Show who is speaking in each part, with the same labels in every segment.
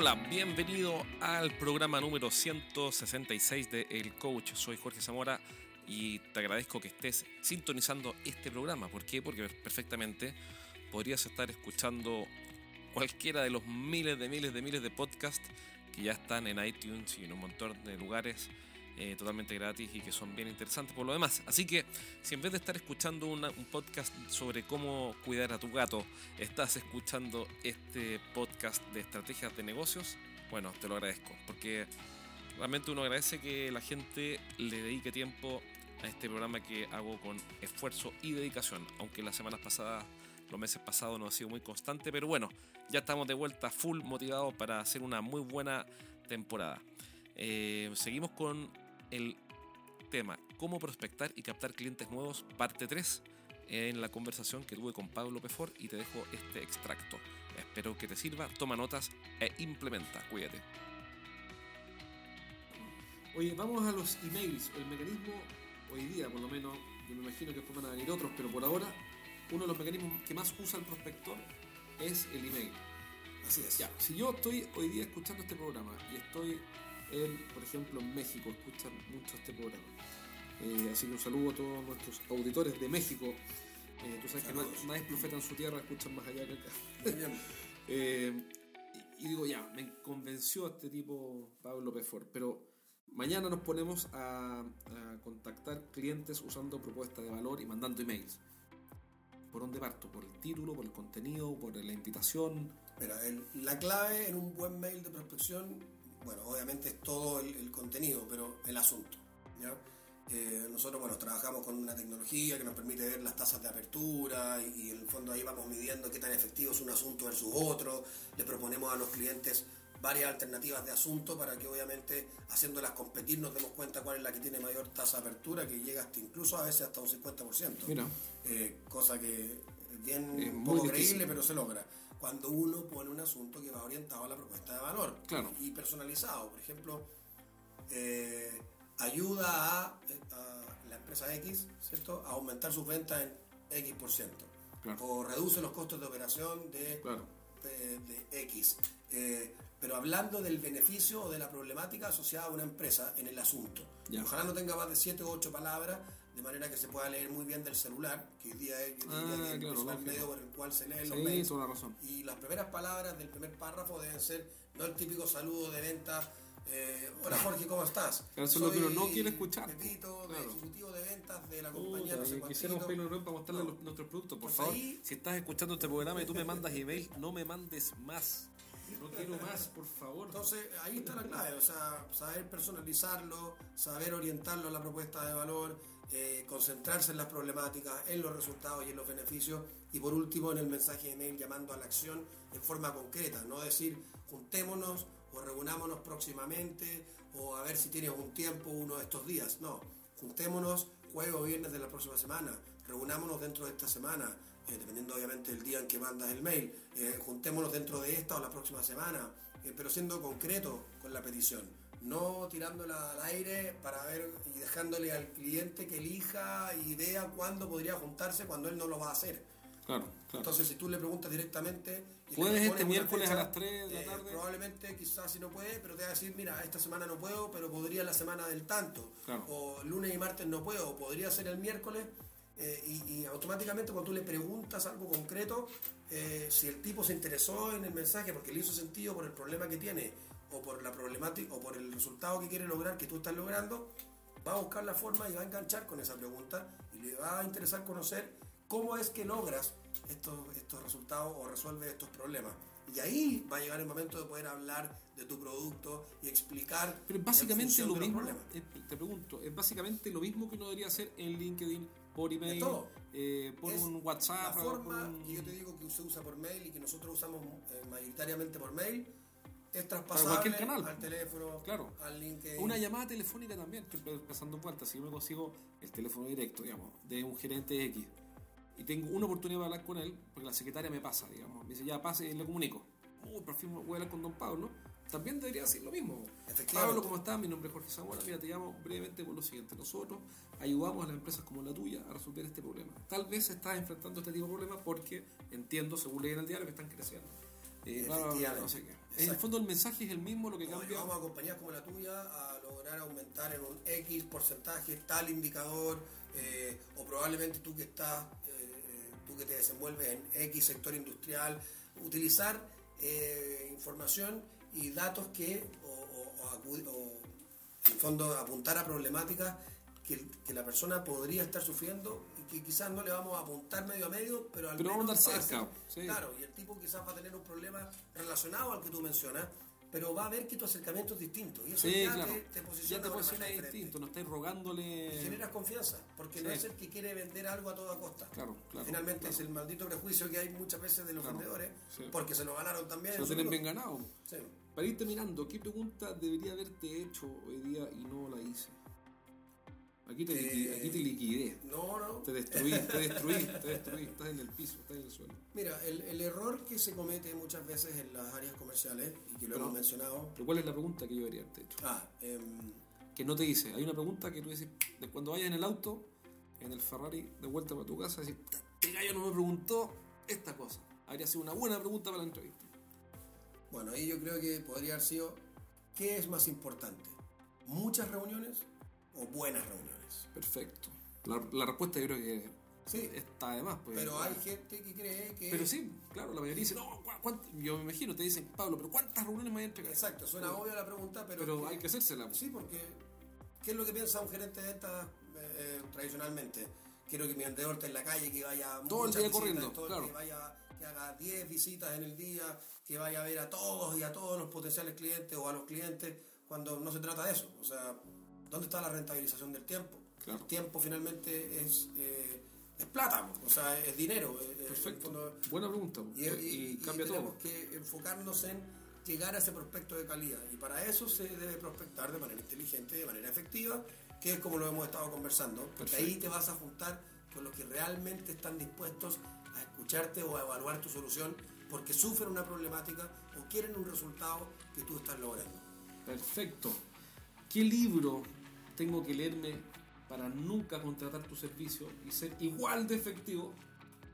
Speaker 1: Hola, bienvenido al programa número 166 de El Coach. Soy Jorge Zamora y te agradezco que estés sintonizando este programa. ¿Por qué? Porque perfectamente podrías estar escuchando cualquiera de los miles de miles de miles de podcasts que ya están en iTunes y en un montón de lugares eh, totalmente gratis y que son bien interesantes por lo demás. Así que si en vez de estar escuchando un podcast sobre cómo cuidar a tu gato, estás escuchando este podcast de estrategias de negocios, bueno, te lo agradezco, porque realmente uno agradece que la gente le dedique tiempo a este programa que hago con esfuerzo y dedicación, aunque las semanas pasadas los meses pasados no ha sido muy constante, pero bueno, ya estamos de vuelta full motivados para hacer una muy buena temporada. Eh, seguimos con el tema Cómo prospectar y captar clientes nuevos, parte 3, en la conversación que tuve con Pablo Pefor y te dejo este extracto. Espero que te sirva, toma notas e implementa. Cuídate.
Speaker 2: Oye, vamos a los emails. El mecanismo, hoy día por lo menos, yo me imagino que después van a venir otros, pero por ahora, uno de los mecanismos que más usa el prospector es el email.
Speaker 3: Así es.
Speaker 2: Ya, si yo estoy hoy día escuchando este programa y estoy por ejemplo, en México escuchan mucho este programa. Eh, así que un saludo a todos nuestros auditores de México. Eh, tú sabes que no, es profeta en su tierra, escuchan más allá que acá. Eh, y, digo, ya, me convenció este tipo Pablo Pefor, pero mañana nos ponemos a, a contactar clientes usando propuestas de valor y mandando emails. ¿Por dónde parto? ¿Por el título, por el contenido, por la invitación?
Speaker 3: Mira, la clave en un buen mail de prospección bueno, obviamente es todo el, contenido, pero el asunto. Eh, nosotros, bueno, trabajamos con una tecnología que nos permite ver las tasas de apertura y, en el fondo ahí vamos midiendo qué tan efectivo es un asunto versus otro. Le proponemos a los clientes varias alternativas de asunto para que obviamente haciéndolas competir nos demos cuenta cuál es la que tiene mayor tasa de apertura, que llega hasta incluso a veces hasta un 50%. Mira. Eh, cosa que es bien poco creíble, pero se logra cuando uno pone un asunto que va orientado a la propuesta de valor y personalizado. Por ejemplo, eh, ayuda a, la empresa X ¿cierto? a aumentar sus ventas en X por ciento. O reduce los costos de operación de, de, X. Eh, pero hablando del beneficio o de la problemática asociada a una empresa en el asunto. Ojalá no tenga más de 7 o 8 palabras, de manera que se pueda leer muy bien del celular, que hoy día es, ah, el medio por el cual se leen los mails. Y las primeras palabras del primer párrafo deben ser no el típico saludo de venta. Eh, Hola Jorge, ¿cómo estás?
Speaker 2: Eso es lo que uno no quiere escuchar.
Speaker 3: Pepito, ejecutivo de ventas de la compañía. Uh, no sé
Speaker 2: quisiéramos para mostrarle nuestros productos. Por pues favor, si estás escuchando este programa y tú me mandas email, no me mandes más. No quiero más, por favor.
Speaker 3: Entonces, ahí está la clave, o sea, saber personalizarlo, saber orientarlo a la propuesta de valor, eh, concentrarse en las problemáticas, en los resultados y en los beneficios, y por último en el mensaje de mail llamando a la acción en forma concreta, no decir juntémonos o reunámonos próximamente o a ver si tienes un tiempo uno de estos días, no, juntémonos jueves o viernes de la próxima semana, reunámonos dentro de esta semana, eh, dependiendo obviamente del día en que mandas el mail, eh, juntémonos dentro de esta o la próxima semana, pero siendo concreto con la petición, no tirándola al aire para ver y dejándole al cliente que elija y vea cuándo podría juntarse cuando él no lo va a hacer.
Speaker 2: Claro,
Speaker 3: Entonces, si tú le preguntas directamente.
Speaker 2: ¿Puedes este miércoles a las 3 de la tarde?
Speaker 3: probablemente, quizás si no puede, pero te va a decir: Mira, esta semana no puedo, pero podría la semana del tanto. O lunes y martes no puedo, o podría ser el miércoles. Eh, y, automáticamente cuando tú le preguntas algo concreto, eh, si el tipo se interesó en el mensaje porque le hizo sentido por el problema que tiene o por la problemática o por el resultado que quiere lograr que tú estás logrando, va a buscar la forma y va a enganchar con esa pregunta y le va a interesar conocer cómo es que logras estos, estos resultados o resuelves estos problemas. Y ahí va a llegar el momento de poder hablar de tu producto y explicar.
Speaker 2: Pero básicamente lo mismo. Eh, te pregunto, es básicamente lo mismo que uno debería hacer en LinkedIn, por email, eh, por un WhatsApp.
Speaker 3: La forma que yo te digo que se usa por mail y que nosotros usamos eh, mayoritariamente por mail es traspasable canal. al teléfono,
Speaker 2: claro.
Speaker 3: al LinkedIn.
Speaker 2: Una llamada telefónica también, estoy pasando puertas. Si yo me consigo el teléfono directo, digamos, de un gerente X y tengo una oportunidad de hablar con él, porque la secretaria me pasa, digamos, me dice, ya pase y le comunico. Oh, por fin voy a hablar con don Pablo, también debería decir lo mismo. Pablo, ¿cómo estás? Mi nombre es Jorge Zamora. Mira, te llamo brevemente por lo siguiente. Nosotros ayudamos a las empresas como la tuya a resolver este problema. Tal vez estás enfrentando este tipo de problemas porque entiendo, según leí en el diario, que están creciendo.
Speaker 1: Eh, bla, bla, bla,
Speaker 3: Efectivamente.
Speaker 1: no sé qué. En el fondo el mensaje es el mismo, lo que cambia.
Speaker 3: Vamos a compañías como la tuya a lograr aumentar en un X porcentaje tal indicador, eh, o probablemente tú que estás, eh, tú que te desenvuelves en X sector industrial, utilizar eh, información y datos que, o, o- o o, en el fondo, apuntar a problemáticas que, que la persona podría estar sufriendo que quizás no le vamos a apuntar medio a medio, pero al
Speaker 1: Pero vamos a andar cerca, sí.
Speaker 3: Claro, y el tipo quizás va a tener un problema relacionado al que tú mencionas, pero va a ver que tu acercamiento es distinto. Y eso
Speaker 1: Sí,
Speaker 3: ya
Speaker 1: claro.
Speaker 3: te, te posiciona,
Speaker 1: ya te posiciona distinto, no estáis
Speaker 3: Y
Speaker 1: rogándole.
Speaker 3: generas confianza, porque no es el que quiere vender algo a toda costa.
Speaker 1: Claro, claro,
Speaker 3: Finalmente
Speaker 1: claro.
Speaker 3: es el maldito prejuicio que hay muchas veces de los
Speaker 1: Claro,
Speaker 3: vendedores,
Speaker 1: sí.
Speaker 3: porque se lo ganaron también.
Speaker 1: Se lo tienen bien ganado. Para ir terminando, ¿qué pregunta debería haberte hecho hoy día y no la hice? Aquí te,
Speaker 3: Eh,
Speaker 1: aquí te liquidé.
Speaker 3: No, no.
Speaker 1: Te destruí, te destruí, te destruí. Estás en el piso, estás en el suelo.
Speaker 3: Mira, el, el error que se comete muchas veces en las áreas comerciales, y que lo hemos mencionado,
Speaker 1: Pero ¿cuál es la pregunta que yo debería haberte hecho?
Speaker 3: ah, em,
Speaker 1: Que no te hice. Hay una pregunta que tú dices, de cuando vayas en el auto, en el Ferrari, de vuelta para tu casa, decís, este gallo no me preguntó esta cosa. Habría sido una buena pregunta para la entrevista.
Speaker 3: bueno, ahí yo creo que podría haber sido, ¿qué es más importante? ¿Muchas reuniones o buenas reuniones?
Speaker 1: Perfecto. La, la respuesta yo creo que
Speaker 3: Sí,
Speaker 1: está de más. Pues,
Speaker 3: pero hay gente que cree que...
Speaker 1: Pero sí, claro, la mayoría dice, no, ¿cu- cuánt-?" yo me imagino, te dicen, Pablo, pero ¿cuántas reuniones me voy a entregar?
Speaker 3: Exacto, suena obvia la pregunta, pero...
Speaker 1: Pero
Speaker 3: que-
Speaker 1: hay que hacérsela.
Speaker 3: Sí, porque ¿qué es lo que piensa un gerente de ventas eh, tradicionalmente? Quiero que mi vendedor esté en la calle, que vaya a
Speaker 1: Todo el día
Speaker 3: visitas,
Speaker 1: corriendo,
Speaker 3: todo
Speaker 1: claro.
Speaker 3: que vaya que haga 10 visitas en el día, que vaya a ver a todos y a todos los potenciales clientes o a los clientes, cuando no se trata de eso. O sea, ¿dónde está la rentabilización del tiempo?
Speaker 1: Claro.
Speaker 3: El tiempo finalmente es, eh, es plata, o sea, es dinero. eh,
Speaker 1: Perfecto.
Speaker 3: fondo,
Speaker 1: Buena pregunta.
Speaker 3: y, y-
Speaker 1: y
Speaker 3: y
Speaker 1: cambia
Speaker 3: tenemos
Speaker 1: todo.
Speaker 3: que enfocarnos en llegar a ese prospecto de calidad. Y para eso se debe prospectar de manera inteligente, de manera efectiva, que es como lo hemos estado conversando. Porque
Speaker 1: Perfecto.
Speaker 3: ahí te vas a juntar con los que realmente están dispuestos a escucharte o a evaluar tu solución porque sufren una problemática o quieren un resultado que tú estás logrando.
Speaker 1: Perfecto. ¿Qué libro tengo que leerme para nunca contratar tu servicio y ser igual de efectivo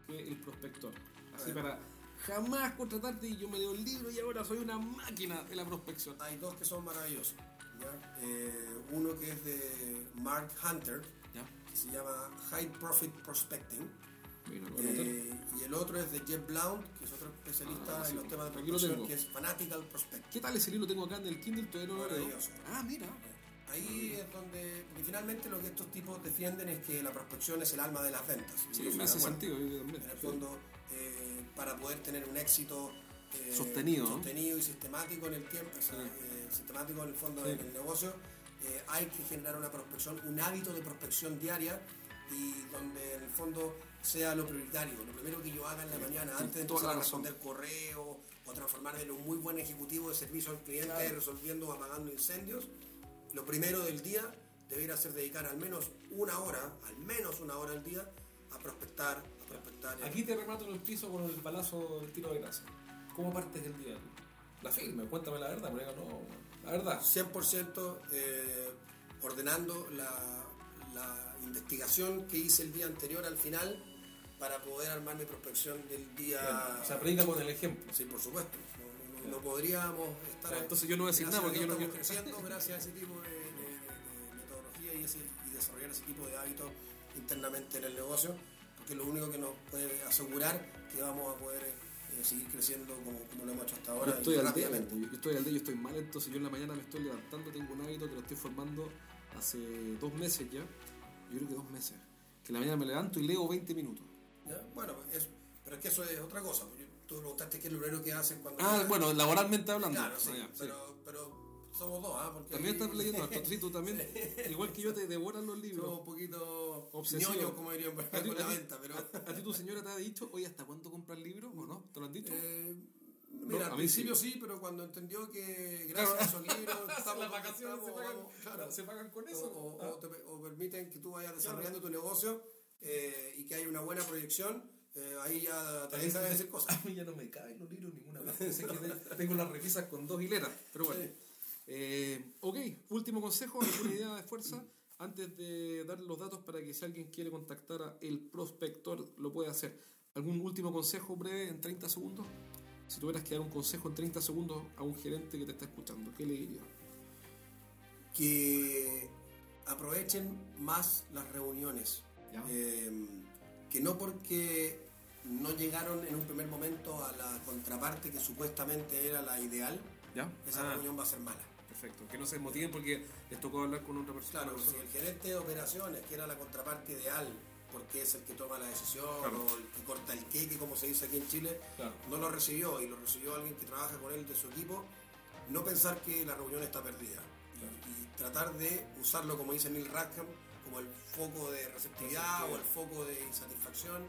Speaker 1: que el prospector? Así para jamás contratarte y yo me leo el libro y ahora soy una máquina de la prospección.
Speaker 3: Hay dos que son maravillosos. ¿ya? Eh, uno que es de Mark Hunter,
Speaker 1: ¿Ya?
Speaker 3: que se llama High Profit Prospecting.
Speaker 1: Mira.
Speaker 3: Eh, y el otro es de Jeff Blount, que es otro especialista
Speaker 1: Ah, sí,
Speaker 3: en los temas de prospección, que es Fanatical Prospect.
Speaker 1: ¿Qué tal ese libro? Lo tengo acá en el Kindle, todavía no lo.
Speaker 3: Maravilloso.
Speaker 1: Ah, mira.
Speaker 3: Ahí es donde, porque finalmente lo que estos tipos defienden es que la prospección es el alma de las ventas.
Speaker 1: Sí, me hace sentido. yo también.
Speaker 3: En el fondo, eh, para poder tener un éxito eh,
Speaker 1: Sostenido,
Speaker 3: sostenido y sistemático en el tiempo, o sea,
Speaker 1: Sí.
Speaker 3: eh, sistemático en el fondo
Speaker 1: Sí.
Speaker 3: del negocio, hay que generar una prospección, un hábito de prospección diaria y donde en el fondo sea lo prioritario, lo primero que yo haga en la mañana antes de empezar a responder correo o transformarme en un muy buen ejecutivo de servicio al cliente
Speaker 1: Claro.
Speaker 3: resolviendo o apagando incendios, lo primero del día debería ser dedicar al menos una hora, al menos una hora al día a prospectar, a prospectar.
Speaker 1: Aquí te remato en el piso con el balazo del tiro de gracia. ¿Cómo partes el día? La firme, cuéntame la verdad, porque no, la verdad.
Speaker 3: 100% eh, ordenando la, la investigación que hice el día anterior al final para poder armar mi prospección del día.
Speaker 1: O sea, predica con el ejemplo.
Speaker 3: sí, por supuesto. No, podríamos estar.
Speaker 1: O sea, entonces yo no voy a decir nada porque yo no
Speaker 3: estamos creciendo gracias a ese tipo de, de- de- de metodología y, ese- y desarrollar ese tipo de hábitos internamente en el negocio, porque es lo único que nos puede asegurar que vamos a poder eh, seguir creciendo como, como lo hemos hecho hasta
Speaker 1: Yo
Speaker 3: ahora
Speaker 1: estoy
Speaker 3: y
Speaker 1: al día,
Speaker 3: rápidamente.
Speaker 1: yo estoy al día, yo estoy mal, entonces yo en la mañana me estoy levantando, tengo un hábito que lo estoy formando hace dos meses ya, yo creo que dos meses, que en la mañana me levanto y leo 20 minutos.
Speaker 3: ¿Ya? Bueno, es, pero es que eso es otra cosa. porque Tú preguntaste qué es lo primero que hacen cuando...
Speaker 1: Ah, bueno, laboralmente hablando.
Speaker 3: Claro, sí,
Speaker 1: Ah, ya, sí.
Speaker 3: pero, pero somos dos, ¿ah? Porque
Speaker 1: También estás leyendo harto, sí, tú también, igual que yo te devoran los
Speaker 3: Somos
Speaker 1: libros.
Speaker 3: un poquito
Speaker 1: Obsesivo.
Speaker 3: ñoños, como dirían por
Speaker 1: ¿A
Speaker 3: acá,
Speaker 1: ti,
Speaker 3: con la venta, pero...
Speaker 1: a- ti tu señora te ha dicho, oye, ¿hasta cuándo compras libros o no? ¿Te lo han dicho?
Speaker 3: Eh, mira,
Speaker 1: a
Speaker 3: al principio sí. pero cuando entendió que gracias a esos libros estamos
Speaker 1: Las vacaciones
Speaker 3: estamos,
Speaker 1: se pagan,
Speaker 3: vamos, claro,
Speaker 1: se pagan con
Speaker 3: o,
Speaker 1: eso.
Speaker 3: o-
Speaker 1: Ah.
Speaker 3: o te- o permiten que tú vayas desarrollando tu negocio eh, y que haya una buena proyección, eh, ahí ya dejan de decir cosas.
Speaker 1: A mí ya no me caben los libros ninguna. Sé que te- tengo las revisas con dos hileras, pero bueno. Eh, ok, último consejo, alguna idea de fuerza. Antes de dar los datos para que si alguien quiere contactar a el prospector lo puede hacer. ¿Algún último consejo breve en 30 segundos?
Speaker 2: Si tuvieras que dar un consejo en 30 segundos a un gerente que te está escuchando, ¿qué le dirías?
Speaker 3: Que aprovechen más las reuniones. Eh, que no porque no llegaron en un primer momento a la contraparte que supuestamente era la ideal, esa ah. reunión va a ser mala.
Speaker 2: Perfecto, que no se desmotiven porque les tocó hablar con otra persona.
Speaker 3: Claro, si el gerente de operaciones, que era la contraparte ideal, porque es el que toma la decisión o el que corta el queque, como se dice aquí en Chile, no lo recibió y lo recibió alguien que trabaja con él de su equipo, no pensar que la reunión está perdida y, tratar de usarlo, como dice Neil Rackham, como el foco de receptividad o el foco de insatisfacción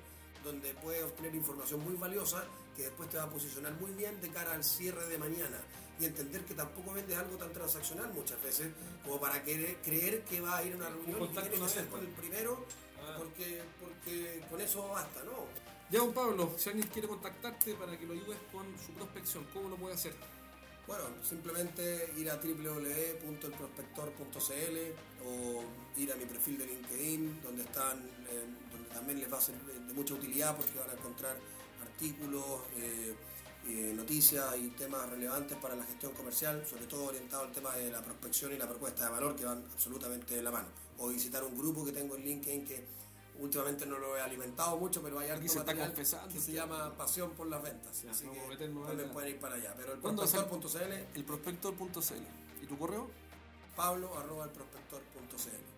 Speaker 3: donde puedes obtener información muy valiosa que después te va a posicionar muy bien de cara al cierre de mañana y entender que tampoco vendes algo tan transaccional muchas veces como para creer que va a ir a una reunión y tiene que ser con el primero ah. porque, porque con eso basta, ¿no?
Speaker 2: Ya, don Pablo, si alguien quiere contactarte para que lo ayudes con su prospección, ¿cómo lo puede hacer?
Speaker 3: Bueno, simplemente ir a www.elprospector.cl o ir a mi perfil de LinkedIn, donde están, eh, también les va a ser de mucha utilidad porque van a encontrar artículos, eh, eh, noticias y temas relevantes para la gestión comercial, sobre todo orientado al tema de la prospección y la propuesta de valor que van absolutamente de la mano. O visitar un grupo que tengo en LinkedIn que últimamente no lo he alimentado mucho, pero hay algo que se llama Pasión por las Ventas. así que también pueden ir para allá. Pero el prospector.cl.
Speaker 2: El prospector.cl. ¿Y tu correo?
Speaker 3: Pablo arroba el prospector.cl.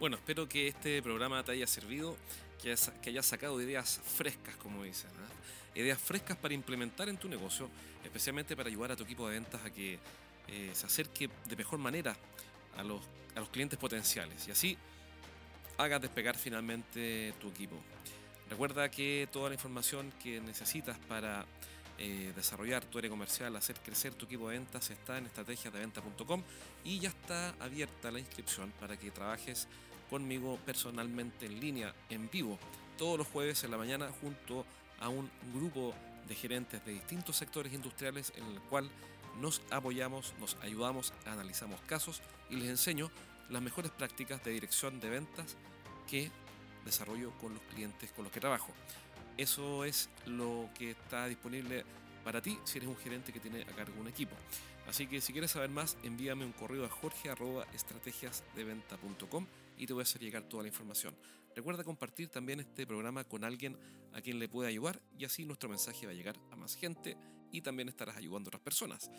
Speaker 1: Bueno, espero que este programa te haya servido, que hayas, sacado ideas frescas, como dicen. Ideas frescas para implementar en tu negocio, especialmente para ayudar a tu equipo de ventas a que eh, se acerque de mejor manera a los, a clientes potenciales. Y así hagas despegar finalmente tu equipo. Recuerda que toda la información que necesitas para eh, desarrollar tu área comercial, hacer crecer tu equipo de ventas está en estrategiasdeventa.com y ya está abierta la inscripción para que trabajes conmigo personalmente en línea, en vivo, todos los jueves en la mañana junto a un grupo de gerentes de distintos sectores industriales en el cual nos apoyamos, nos ayudamos, analizamos casos y les enseño las mejores prácticas de dirección de ventas que desarrollo con los clientes con los que trabajo. Eso es lo que está disponible para ti si eres un gerente que tiene a cargo un equipo. Así que si quieres saber más, envíame un correo a jorge.estrategiasdeventa.com y te voy a hacer llegar toda la información. Recuerda compartir también este programa con alguien a quien le pueda ayudar y así nuestro mensaje va a llegar a más gente y también estarás ayudando a otras personas.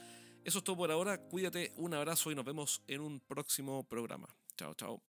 Speaker 1: Eso es todo por ahora, cuídate, un abrazo y nos vemos en un próximo programa. Chao, chao.